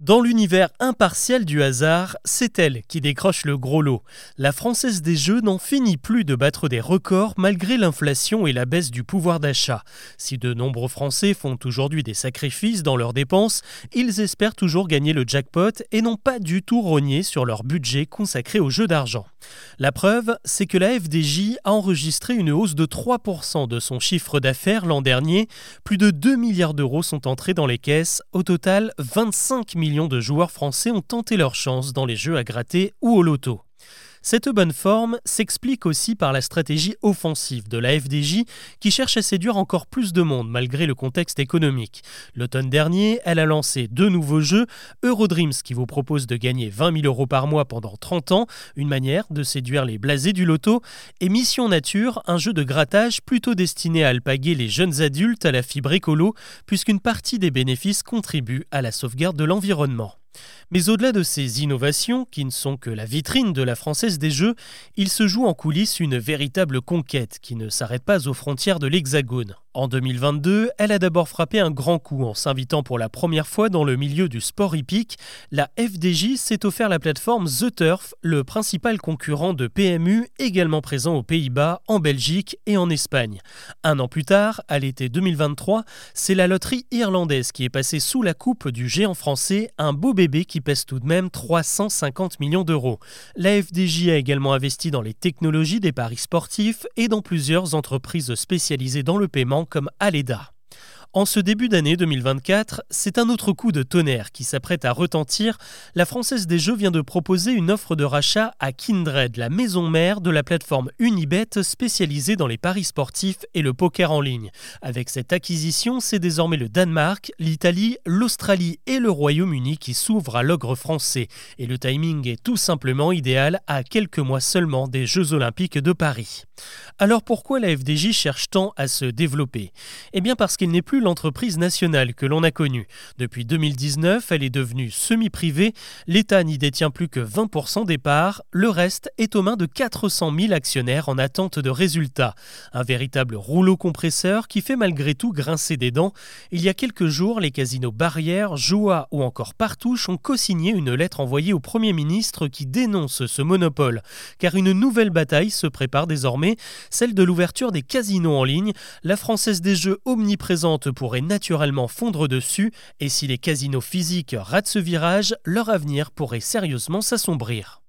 Dans l'univers impartial du hasard, c'est elle qui décroche le gros lot. La Française des Jeux n'en finit plus de battre des records malgré l'inflation et la baisse du pouvoir d'achat. Si de nombreux Français font aujourd'hui des sacrifices dans leurs dépenses, ils espèrent toujours gagner le jackpot et n'ont pas du tout rogné sur leur budget consacré aux jeux d'argent. La preuve, c'est que la FDJ a enregistré une hausse de 3% de son chiffre d'affaires l'an dernier. Plus de 2 milliards d'euros sont entrés dans les caisses. Au total, 25 millions de joueurs français ont tenté leur chance dans les jeux à gratter ou au loto. Cette bonne forme s'explique aussi par la stratégie offensive de la FDJ qui cherche à séduire encore plus de monde malgré le contexte économique. L'automne dernier, elle a lancé deux nouveaux jeux, Eurodreams qui vous propose de gagner 20 000 euros par mois pendant 30 ans, une manière de séduire les blasés du loto, et Mission Nature, un jeu de grattage plutôt destiné à alpaguer les jeunes adultes à la fibre écolo puisqu'une partie des bénéfices contribue à la sauvegarde de l'environnement. Mais au-delà de ces innovations, qui ne sont que la vitrine de la Française des Jeux, il se joue en coulisses une véritable conquête qui ne s'arrête pas aux frontières de l'Hexagone. En 2022, elle a d'abord frappé un grand coup en s'invitant pour la première fois dans le milieu du sport hippique. La FDJ s'est offert la plateforme The Turf, le principal concurrent de PMU, également présent aux Pays-Bas, en Belgique et en Espagne. Un an plus tard, à l'été 2023, c'est la loterie irlandaise qui est passée sous la coupe du géant français, un beau bébé qui pèse tout de même 350 millions d'euros. La FDJ a également investi dans les technologies des paris sportifs et dans plusieurs entreprises spécialisées dans le paiement comme Aleda. En ce début d'année 2024, c'est un autre coup de tonnerre qui s'apprête à retentir. La Française des Jeux vient de proposer une offre de rachat à Kindred, la maison mère de la plateforme Unibet spécialisée dans les paris sportifs et le poker en ligne. Avec cette acquisition, c'est désormais le Danemark, l'Italie, l'Australie et le Royaume-Uni qui s'ouvrent à l'ogre français. Et le timing est tout simplement idéal à quelques mois seulement des Jeux olympiques de Paris. Alors pourquoi la FDJ cherche tant à se développer? Eh bien parce qu'il n'est plus l'entreprise nationale que l'on a connue. Depuis 2019, elle est devenue semi-privée. L'État n'y détient plus que 20% des parts. Le reste est aux mains de 400 000 actionnaires en attente de résultats. Un véritable rouleau compresseur qui fait malgré tout grincer des dents. Il y a quelques jours, les casinos Barrière, Joie ou encore Partouche ont co-signé une lettre envoyée au Premier ministre qui dénonce ce monopole. Car une nouvelle bataille se prépare celle de l'ouverture des casinos en ligne. La Française des Jeux omniprésente pourrait naturellement fondre dessus, et si les casinos physiques ratent ce virage, leur avenir pourrait sérieusement s'assombrir.